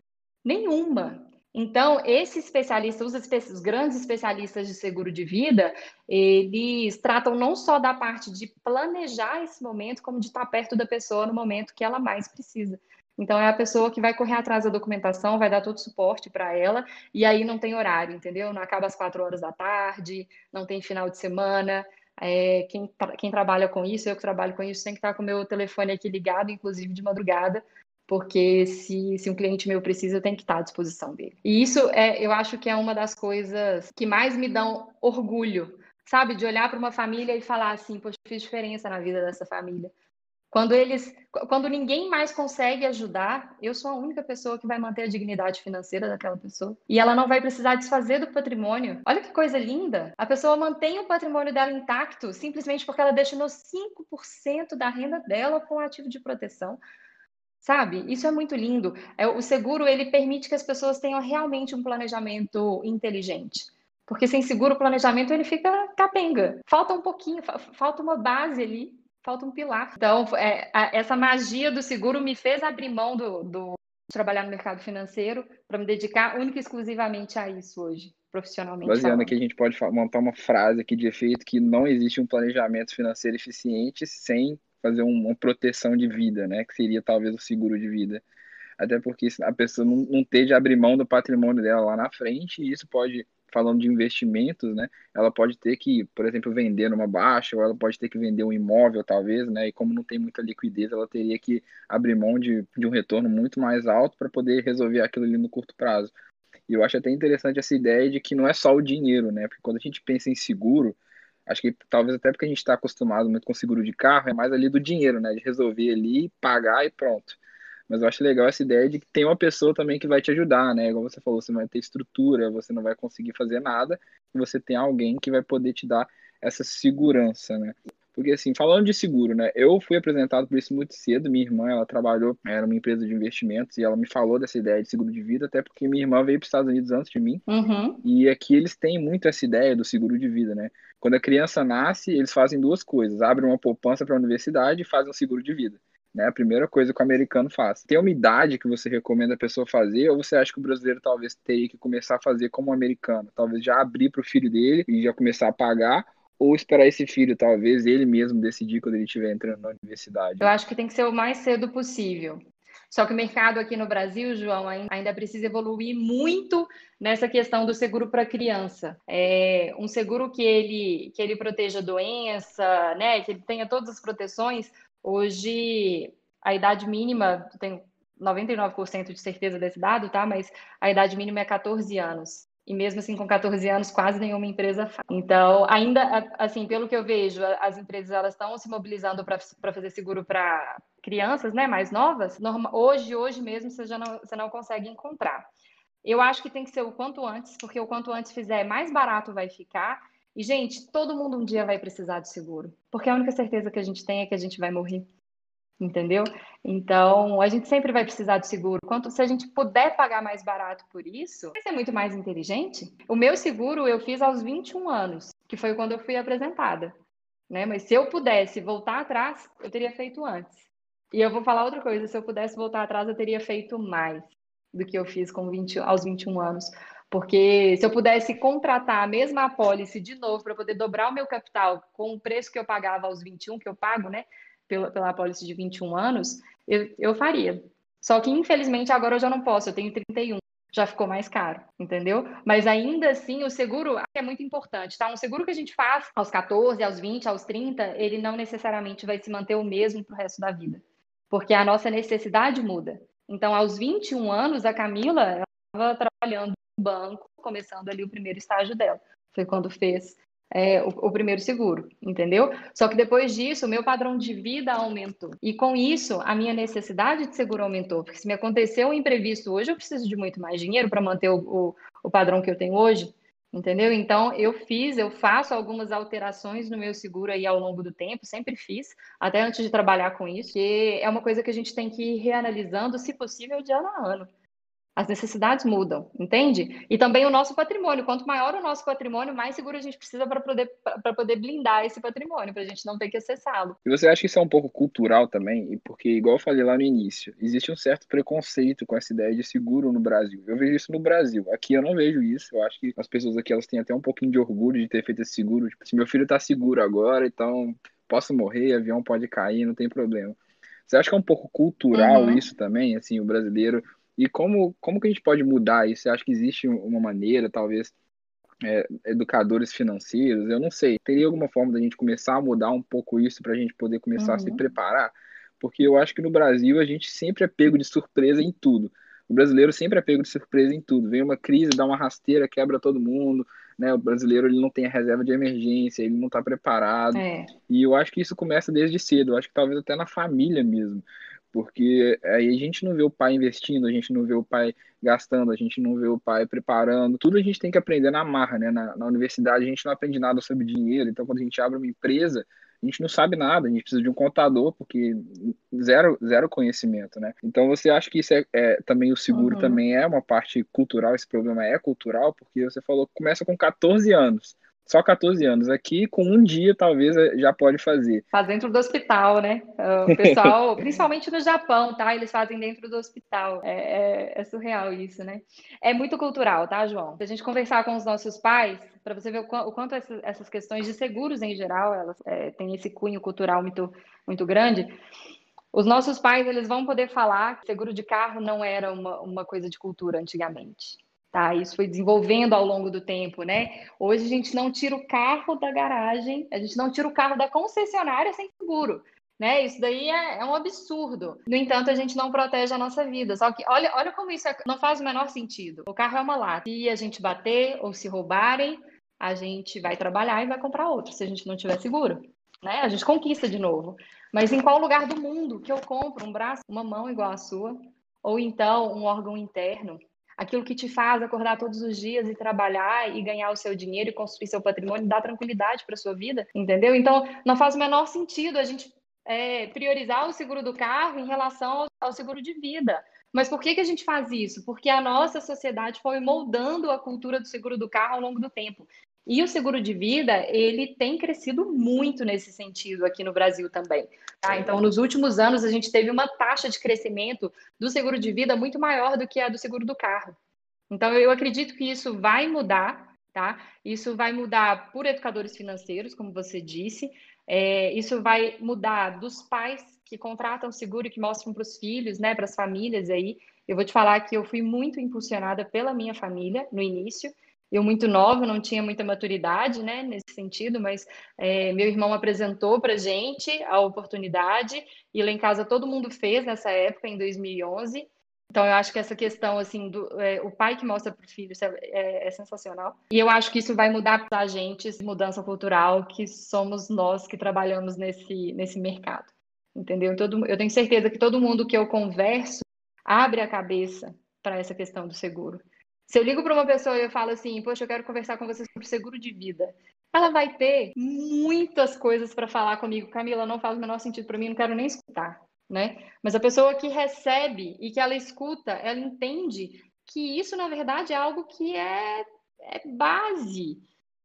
Nenhuma. Então, esse especialista, os, os, grandes especialistas de seguro de vida, eles tratam não só da parte de planejar esse momento, como de estar perto da pessoa no momento que ela mais precisa. Então, é a pessoa que vai correr atrás da documentação, vai dar todo o suporte para ela, e aí não tem horário, entendeu? Não acaba às quatro horas da tarde, não tem final de semana. É, quem, quem trabalha com isso, eu que trabalho com isso, tem que estar com o meu telefone aqui ligado, inclusive de madrugada, porque se, se um cliente meu precisa, eu tenho que estar à disposição dele. E isso é, eu acho que é uma das coisas que mais me dão orgulho, sabe? De olhar para uma família e falar assim, poxa, fiz diferença na vida dessa família. Quando eles, quando ninguém mais consegue ajudar, eu sou a única pessoa que vai manter a dignidade financeira daquela pessoa. E ela não vai precisar desfazer do patrimônio. Olha que coisa linda! A pessoa mantém o patrimônio dela intacto simplesmente porque ela destinou 5% da renda dela com ativo de proteção. Sabe? Isso é muito lindo. É, o seguro ele permite que as pessoas tenham realmente um planejamento inteligente. Porque sem seguro o planejamento ele fica capenga. Falta um pouquinho, falta uma base ali, falta um pilar. Então, é, a, essa magia do seguro me fez abrir mão do, do trabalhar no mercado financeiro para me dedicar única e exclusivamente a isso hoje, profissionalmente. Baseando aqui, a gente pode montar uma frase aqui de efeito que não existe um planejamento financeiro eficiente sem fazer uma proteção de vida, né? Que seria talvez o seguro de vida. Até porque a pessoa não, não ter de abrir mão do patrimônio dela lá na frente, e isso pode, falando de investimentos, né? Ela pode ter que, por exemplo, vender numa baixa, ou ela pode ter que vender um imóvel, talvez, né? E como não tem muita liquidez, ela teria que abrir mão de, de um retorno muito mais alto para poder resolver aquilo ali no curto prazo. E eu acho até interessante essa ideia de que não é só o dinheiro, né? Porque quando a gente pensa em seguro, Acho que talvez até porque a gente está acostumado muito com seguro de carro, é mais ali do dinheiro, né? De resolver ali, pagar e pronto. Mas eu acho legal essa ideia de que tem uma pessoa também que vai te ajudar, né? Igual você falou, você vai ter estrutura, você não vai conseguir fazer nada, e você tem alguém que vai poder te dar essa segurança, né? Porque, assim, falando de seguro, né? Eu fui apresentado por isso muito cedo. Minha irmã, ela trabalhou, era uma empresa de investimentos e ela me falou dessa ideia de seguro de vida, até porque minha irmã veio para os Estados Unidos antes de mim. Uhum. E aqui eles têm muito essa ideia do seguro de vida, né? Quando a criança nasce, eles fazem duas coisas: abrem uma poupança para a universidade e fazem um seguro de vida. Né? A primeira coisa que o americano faz. Tem uma idade que você recomenda a pessoa fazer, ou você acha que o brasileiro talvez teria que começar a fazer como o americano? Talvez já abrir para o filho dele e já começar a pagar, ou esperar esse filho, talvez ele mesmo decidir quando ele estiver entrando na universidade? Eu acho que tem que ser o mais cedo possível. Só que o mercado aqui no Brasil, João, ainda precisa evoluir muito nessa questão do seguro para criança. É um seguro que ele, que ele proteja doença, né, que ele tenha todas as proteções. Hoje, a idade mínima, tenho 99% de certeza desse dado, tá? Mas a idade mínima é 14 anos e mesmo assim com 14 anos quase nenhuma empresa faz. Então, ainda assim, pelo que eu vejo, as empresas elas estão se mobilizando para fazer seguro para crianças, né, mais novas. Norma, hoje, hoje mesmo você já não, você não consegue encontrar. Eu acho que tem que ser o quanto antes, porque o quanto antes fizer, mais barato vai ficar. E gente, todo mundo um dia vai precisar de seguro, porque a única certeza que a gente tem é que a gente vai morrer entendeu? Então, a gente sempre vai precisar de seguro. Quanto se a gente puder pagar mais barato por isso, vai ser muito mais inteligente. O meu seguro eu fiz aos 21 anos, que foi quando eu fui apresentada, né? Mas se eu pudesse voltar atrás, eu teria feito antes. E eu vou falar outra coisa, se eu pudesse voltar atrás, eu teria feito mais do que eu fiz com 20, aos 21 anos. Porque se eu pudesse contratar a mesma apólice de novo para poder dobrar o meu capital com o preço que eu pagava aos 21, que eu pago, né? Pela, pela apólice de 21 anos, eu, eu faria. Só que, infelizmente, agora eu já não posso, eu tenho 31 já ficou mais caro, entendeu? Mas ainda assim, o seguro é muito importante, tá? Um seguro que a gente faz aos 14, aos 20, aos 30, ele não necessariamente vai se manter o mesmo para o resto da vida, porque a nossa necessidade muda. Então, aos 21 anos, a Camila estava trabalhando no banco, começando ali o primeiro estágio dela. Foi quando fez é, o, o, primeiro seguro, entendeu? Só que depois disso, o meu padrão de vida aumentou. E com isso, a minha necessidade de seguro aumentou. Porque se me aconteceu um imprevisto hoje, eu preciso de muito mais dinheiro para manter o, o, o, padrão que eu tenho hoje, entendeu? Então, eu fiz, eu faço algumas alterações no meu seguro aí ao longo do tempo, sempre fiz, até antes de trabalhar com isso. E é uma coisa que a gente tem que ir reanalisando, se possível, de ano a ano. As necessidades mudam, entende? E também o nosso patrimônio. Quanto maior o nosso patrimônio, mais seguro a gente precisa para poder, poder blindar esse patrimônio, para a gente não ter que acessá-lo. E você acha que isso é um pouco cultural também? E porque, igual eu falei lá no início, existe um certo preconceito com essa ideia de seguro no Brasil. Eu vejo isso no Brasil. Aqui eu não vejo isso. Eu acho que as pessoas aqui elas têm até um pouquinho de orgulho de ter feito esse seguro. Tipo, se meu filho está seguro agora, então posso morrer, avião pode cair, não tem problema. Você acha que é um pouco cultural uhum. isso também? Assim, o brasileiro e como, como que a gente pode mudar isso? Você acha que existe uma maneira, talvez, é, educadores financeiros? Eu não sei. Teria alguma forma da gente começar a mudar um pouco isso para a gente poder começar uhum. a se uhum. preparar? Porque eu acho que no Brasil a gente sempre é pego de surpresa em tudo. O brasileiro sempre é pego de surpresa em tudo. Vem uma crise, dá uma rasteira, quebra todo mundo. Né? O brasileiro ele não tem a reserva de emergência, ele não está preparado. É. E eu acho que isso começa desde cedo. Eu acho que talvez até na família mesmo porque aí a gente não vê o pai investindo, a gente não vê o pai gastando, a gente não vê o pai preparando. Tudo a gente tem que aprender na marra, né? Na, na, universidade a gente não aprende nada sobre dinheiro, então quando a gente abre uma empresa, a gente não sabe nada, a gente precisa de um contador, porque zero, zero conhecimento, né? Então você acha que isso é, é também o seguro uhum. também é uma parte cultural, esse problema é cultural, porque você falou que começa com 14 anos só 14 anos. Aqui, com um dia, talvez eh, já pode fazer. Faz dentro do hospital, né? O pessoal, principalmente no Japão, tá? Eles fazem dentro do hospital. É, é, é, surreal isso, né? É muito cultural, tá, João? Se a gente conversar com os nossos pais, para você ver o, o quanto essas, essas, questões de seguros em geral, elas é, têm esse cunho cultural muito, muito grande. Os nossos pais, eles vão poder falar que seguro de carro não era uma, uma coisa de cultura antigamente. Tá, isso foi desenvolvendo ao longo do tempo, né? Hoje a gente não tira o carro da garagem, a gente não tira o carro da concessionária sem seguro, né? Isso daí é, é um absurdo. No entanto, a gente não protege a nossa vida. Só que olha, olha como isso é, não faz o menor sentido. O carro é uma lata. Se a gente bater ou se roubarem, a gente vai trabalhar e vai comprar outro, se a gente não tiver seguro. Né? A gente conquista de novo. Mas em qual lugar do mundo que eu compro um braço, uma mão igual a sua, ou então um órgão interno? Aquilo que te faz acordar todos os dias e trabalhar e ganhar o seu dinheiro e construir seu patrimônio, dá tranquilidade para sua vida, entendeu? Então, não faz o menor sentido a gente é, priorizar o seguro do carro em relação ao, seguro de vida. Mas por que, que a gente faz isso? Porque a nossa sociedade foi moldando a cultura do seguro do carro ao longo do tempo. E o seguro de vida, ele tem crescido muito nesse sentido aqui no Brasil também. Tá? Então, nos últimos anos, a gente teve uma taxa de crescimento do seguro de vida muito maior do que a do seguro do carro. Então, eu acredito que isso vai mudar, tá? Isso vai mudar por educadores financeiros, como você disse. É, isso vai mudar dos pais que contratam seguro e que mostram para os filhos, né, para as famílias aí. Eu vou te falar que eu fui muito impulsionada pela minha família no início eu muito nova, não tinha muita maturidade, né, nesse sentido, mas é, meu irmão apresentou para gente a oportunidade e lá em casa todo mundo fez nessa época, em 2011. Então eu acho que essa questão assim do é, o pai que mostra para o filho é, é, é, sensacional. E eu acho que isso vai mudar para a gente, mudança cultural, que somos nós que trabalhamos nesse nesse mercado, entendeu? Todo, eu tenho certeza que todo mundo que eu converso abre a cabeça para essa questão do seguro. Se eu ligo para uma pessoa e eu falo assim, poxa, eu quero conversar com você sobre seguro de vida, ela vai ter muitas coisas para falar comigo. Camila, não faz o menor sentido para mim, não quero nem escutar, né? Mas a pessoa que recebe e que ela escuta, ela entende que isso, na verdade, é algo que é, é base.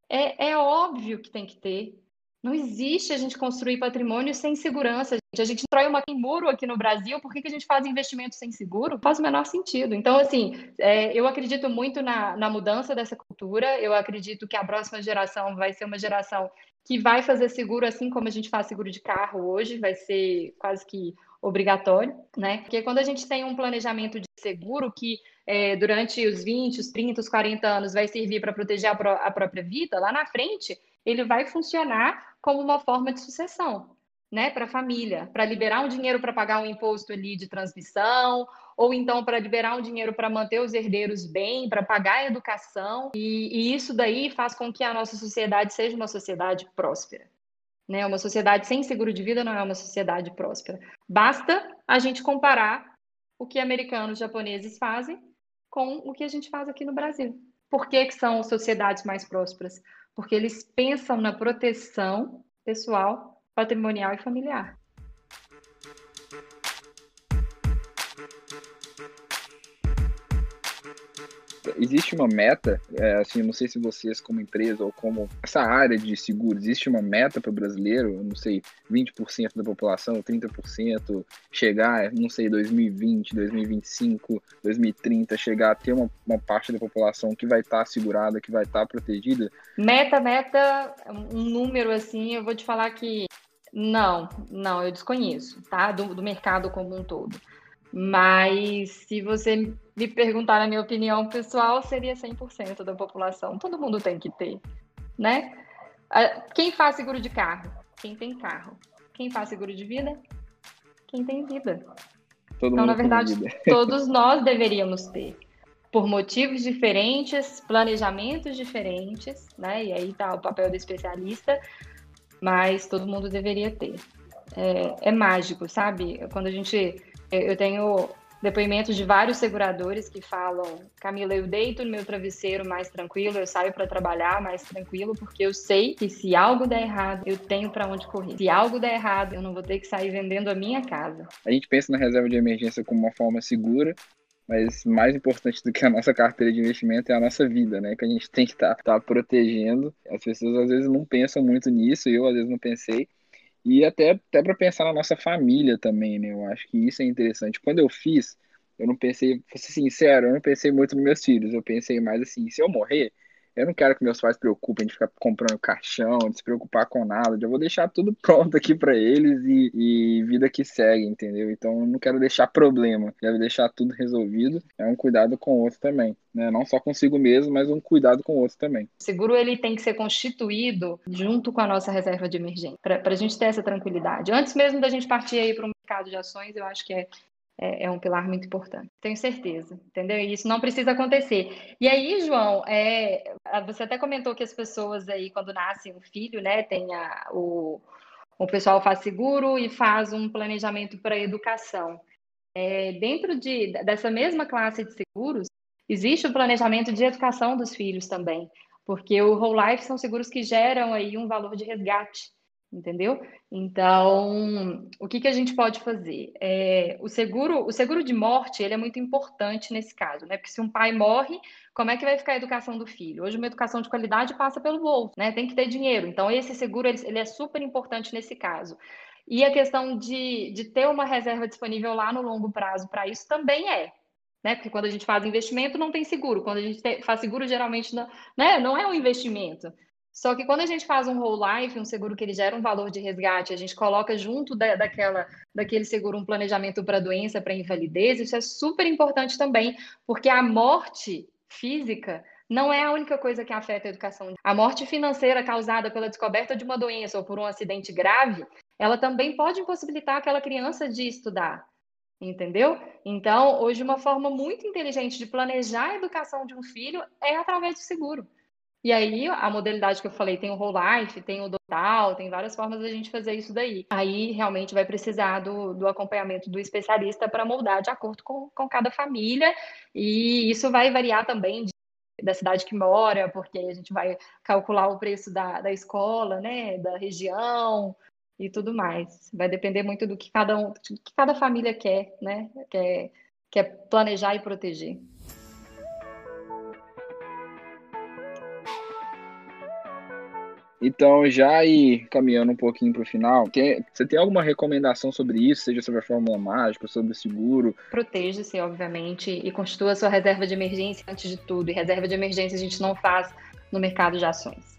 É, é óbvio que tem que ter. Não existe a gente construir patrimônio sem segurança. Gente. A gente destrói uma muro aqui no Brasil, por que, que a gente faz investimento sem seguro? Faz o menor sentido. Então, assim, é, eu acredito muito na, na mudança dessa cultura. Eu acredito que a próxima geração vai ser uma geração que vai fazer seguro assim como a gente faz seguro de carro hoje, vai ser quase que obrigatório, né? Porque quando a gente tem um planejamento de seguro que é, durante os 20, os 30, os 40 anos vai servir para proteger a, pró a própria vida, lá na frente ele vai funcionar como uma forma de sucessão, né, para a família, para liberar um dinheiro para pagar um imposto ali de transmissão, ou então para liberar um dinheiro para manter os herdeiros bem, para pagar a educação, e, e, isso daí faz com que a nossa sociedade seja uma sociedade próspera. Né? Uma sociedade sem seguro de vida não é uma sociedade próspera. Basta a gente comparar o que americanos japoneses fazem com o que a gente faz aqui no Brasil. Por que, que são sociedades mais prósperas? Porque eles pensam na proteção pessoal, patrimonial e familiar. Existe uma meta, é, assim, não sei se vocês como empresa ou como essa área de seguro, existe uma meta para o brasileiro, não sei, 20% da população, 30%, chegar, não sei, 2020, 2025, 2030, chegar a ter uma, uma parte da população que vai estar tá segurada, que vai estar tá protegida? Meta, meta, um número assim, eu vou te falar que não, não, eu desconheço, tá? Do, do mercado como um todo. Mas se você me perguntar na minha opinião pessoal, seria 100% da população. Todo mundo tem que ter, né? Quem faz seguro de carro? Quem tem carro. Quem faz seguro de vida? Quem tem vida. Todo então, na verdade, todos nós deveríamos ter. Por motivos diferentes, planejamentos diferentes, né? E aí tá o papel do especialista, mas todo mundo deveria ter. É, é mágico, sabe? Quando a gente eu tenho depoimentos de vários seguradores que falam: Camila, eu deito no meu travesseiro mais tranquilo, eu saio para trabalhar mais tranquilo, porque eu sei que se algo der errado, eu tenho para onde correr. Se algo der errado, eu não vou ter que sair vendendo a minha casa. A gente pensa na reserva de emergência como uma forma segura, mas mais importante do que a nossa carteira de investimento é a nossa vida, né? Que a gente tem que estar tá, tá protegendo. As pessoas às vezes não pensam muito nisso, eu às vezes não pensei. E até, até para pensar na nossa família também, né? Eu acho que isso é interessante. Quando eu fiz, eu não pensei, vou ser sincero, eu não pensei muito nos meus filhos. Eu pensei mais assim, se eu morrer, eu não quero que meus pais se preocupem de ficar comprando caixão, de se preocupar com nada. Eu vou deixar tudo pronto aqui para eles e, e, vida que segue, entendeu? Então eu não quero deixar problema, quero deixar tudo resolvido. É um cuidado com o outro também, né? Não só consigo mesmo, mas um cuidado com o outro também. O seguro ele tem que ser constituído junto com a nossa reserva de emergência, para a gente ter essa tranquilidade. Antes mesmo da gente partir aí para o mercado de ações, eu acho que é é, é, um pilar muito importante. Tenho certeza, entendeu? E isso não precisa acontecer. E aí, João, é, você até comentou que as pessoas aí, quando nasce um filho, né, tem a, o, o pessoal faz seguro e faz um planejamento para educação. É, dentro de, dessa mesma classe de seguros, Existe o planejamento de educação dos filhos também, porque o whole life são seguros que geram aí um valor de resgate, entendeu? Então, o que, que a gente pode fazer? É, o seguro, o seguro de morte, ele é muito importante nesse caso, né? Porque se um pai morre, como é que vai ficar a educação do filho? Hoje uma educação de qualidade passa pelo bolso, né? Tem que ter dinheiro. Então, esse seguro, ele, ele é super importante nesse caso. E a questão de, de ter uma reserva disponível lá no longo prazo para isso também é, né? Porque quando a gente faz investimento, não tem seguro. Quando a gente faz seguro, geralmente não, né? não é um investimento. Só que quando a gente faz um whole life, um seguro que ele gera um valor de resgate, a gente coloca junto da, daquela, daquele seguro um planejamento para doença, para invalidez, isso é super importante também, porque a morte física não é a única coisa que afeta a educação. A morte financeira causada pela descoberta de uma doença ou por um acidente grave, ela também pode impossibilitar aquela criança de estudar entendeu? Então, hoje, uma forma muito inteligente de planejar a educação de um filho é através do seguro. E aí, a modalidade que eu falei, tem o whole life, tem o total, tem várias formas da gente fazer isso daí. Aí, realmente, vai precisar do, do acompanhamento do especialista para moldar de acordo com, com cada família. E isso vai variar também de, da cidade que mora, porque a gente vai calcular o preço da, da escola, né, da região, e tudo mais. Vai depender muito do que cada um, que cada família quer, né? Quer, quer planejar e proteger. Então, já aí caminhando um pouquinho para o final, tem, você tem alguma recomendação sobre isso, seja sobre a fórmula mágica, sobre o seguro? Proteja-se, obviamente, e constitua sua reserva de emergência antes de tudo. E reserva de emergência a gente não faz no mercado de ações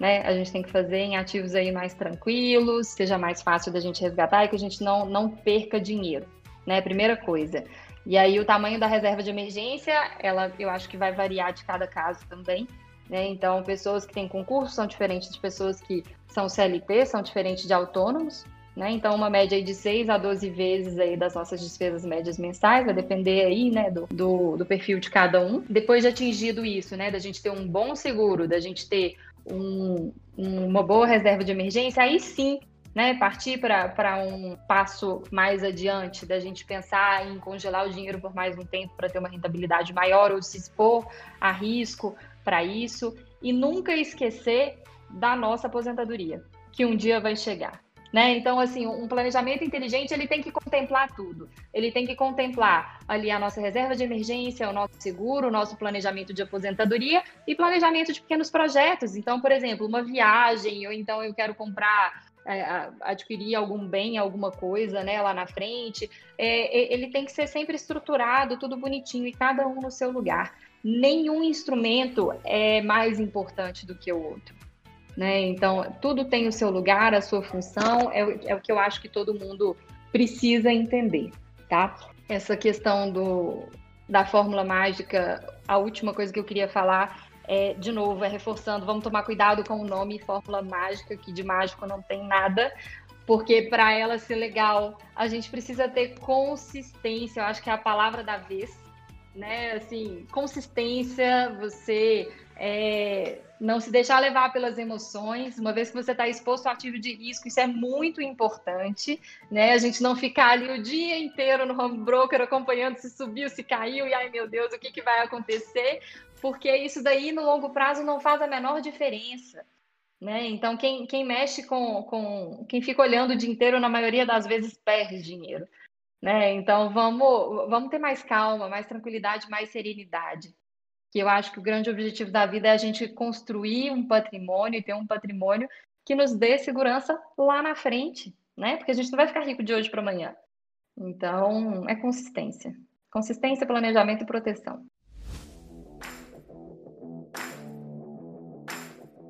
né? A gente tem que fazer em ativos aí mais tranquilos, seja mais fácil da gente resgatar e que a gente não, não perca dinheiro, né? Primeira coisa. E aí o tamanho da reserva de emergência, ela eu acho que vai variar de cada caso também. Né? Então, pessoas que têm concurso são diferentes de pessoas que são CLT, são diferentes de autônomos. Né? Então, uma média de 6 a 12 vezes aí das nossas despesas médias mensais, vai depender aí, né, do, do, do, perfil de cada um. Depois de atingido isso, né, da gente ter um bom seguro, da gente ter um, uma boa reserva de emergência, aí sim né, partir para um passo mais adiante, da gente pensar em congelar o dinheiro por mais um tempo para ter uma rentabilidade maior ou se expor a risco para isso e nunca esquecer da nossa aposentadoria, que um dia vai chegar. Né? Então, assim, um planejamento inteligente ele tem que contemplar tudo. Ele tem que contemplar ali a nossa reserva de emergência, o nosso seguro, o nosso planejamento de aposentadoria e planejamento de pequenos projetos. Então, por exemplo, uma viagem, ou então eu quero comprar, é, adquirir algum bem, alguma coisa né, lá na frente. É, ele tem que ser sempre estruturado, tudo bonitinho e cada um no seu lugar. Nenhum instrumento é mais importante do que o outro. Né? Então, tudo tem o seu lugar, a sua função, é, é o que eu acho que todo mundo precisa entender, tá? Essa questão do, da fórmula mágica, a última coisa que eu queria falar é, de novo, é reforçando, vamos tomar cuidado com o nome fórmula mágica, que de mágico não tem nada, porque para ela ser legal, a gente precisa ter consistência, eu acho que é a palavra da vez, né? Assim, consistência, você é, não se deixar levar pelas emoções, uma vez que você está exposto ao ativo de risco, isso é muito importante, né? A gente não ficar ali o dia inteiro no home broker acompanhando se subiu, se caiu, e ai meu Deus, o que, que vai acontecer? Porque isso daí no longo prazo não faz a menor diferença. Né? Então, quem, quem mexe com, com. Quem fica olhando o dia inteiro, na maioria das vezes, perde dinheiro. Né? Então, vamos, vamos ter mais calma, mais tranquilidade, mais serenidade que eu acho que o grande objetivo da vida é a gente construir um patrimônio e ter um patrimônio que nos dê segurança lá na frente, né? Porque a gente não vai ficar rico de hoje para amanhã. Então, é consistência. Consistência, planejamento e proteção.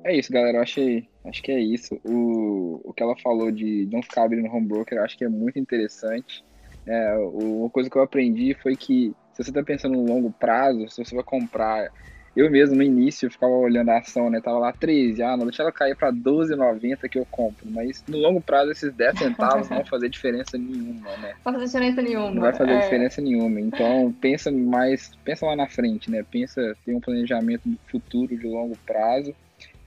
É isso, galera. Eu achei, acho que é isso. O, o que ela falou de não ficar abrindo home broker, eu acho que é muito interessante. É, uma coisa que eu aprendi foi que se você está pensando no longo prazo, se você vai comprar. Eu mesmo, no início, eu ficava olhando a ação, né? Tava lá 13, ah, não, deixa ela cair para 12,90 que eu compro. Mas no longo prazo, esses 10 centavos não vão fazer diferença nenhuma, né? Não vai fazer diferença nenhuma. Não vai fazer é... diferença nenhuma. Então, pensa mais, pensa lá na frente, né? Pensa, tem um planejamento futuro de longo prazo.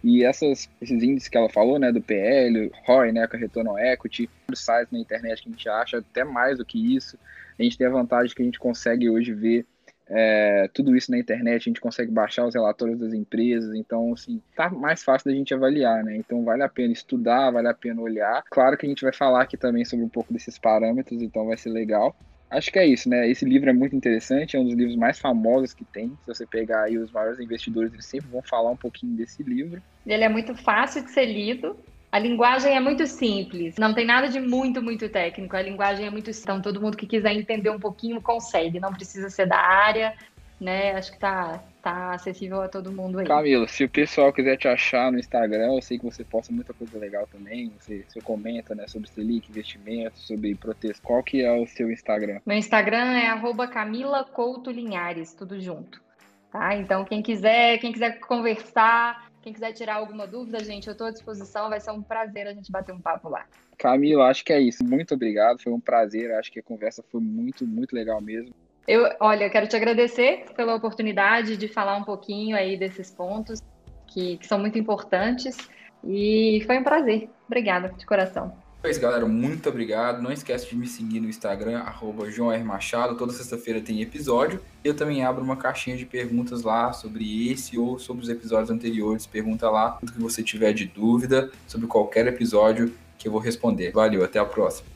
E essas, esses índices que ela falou, né, do PL, ROI, né, a retorno equity, sites na internet que a gente acha até mais do que isso. A gente tem a vantagem que a gente consegue hoje ver é, tudo isso na internet, a gente consegue baixar os relatórios das empresas, então, assim, tá mais fácil da gente avaliar, né? Então, vale a pena estudar, vale a pena olhar. Claro que a gente vai falar aqui também sobre um pouco desses parâmetros, então vai ser legal. Acho que é isso, né? Esse livro é muito interessante, é um dos livros mais famosos que tem. Se você pegar aí os maiores investidores, eles sempre vão falar um pouquinho desse livro. Ele é muito fácil de ser lido, a linguagem é muito simples, não tem nada de muito, muito técnico. A linguagem é muito então todo mundo que quiser entender um pouquinho consegue, não precisa ser da área, né? Acho que tá tá acessível a todo mundo aí. Camila, se o pessoal quiser te achar no Instagram, eu sei que você posta muita coisa legal também. Você, você comenta, né, sobre Selic, investimentos, sobre protesto. Qual que é o seu Instagram? Meu Instagram é arroba Camila Couto Linhares, tudo junto. Tá? Então, quem quiser, quem quiser conversar, quem quiser tirar alguma dúvida, gente, eu estou à disposição. Vai ser um prazer a gente bater um papo lá. Camila, acho que é isso. Muito obrigado. Foi um prazer. Acho que a conversa foi muito, muito legal mesmo. Eu, olha, quero te agradecer pela oportunidade de falar um pouquinho aí desses pontos que, que são muito importantes. E foi um prazer. Obrigada de coração. É isso, galera. Muito obrigado. Não esquece de me seguir no Instagram, arroba. Machado. Toda sexta-feira tem episódio. Eu também abro uma caixinha de perguntas lá sobre esse ou sobre os episódios anteriores. Pergunta lá tudo que você tiver de dúvida sobre qualquer episódio que eu vou responder. Valeu, até a próxima.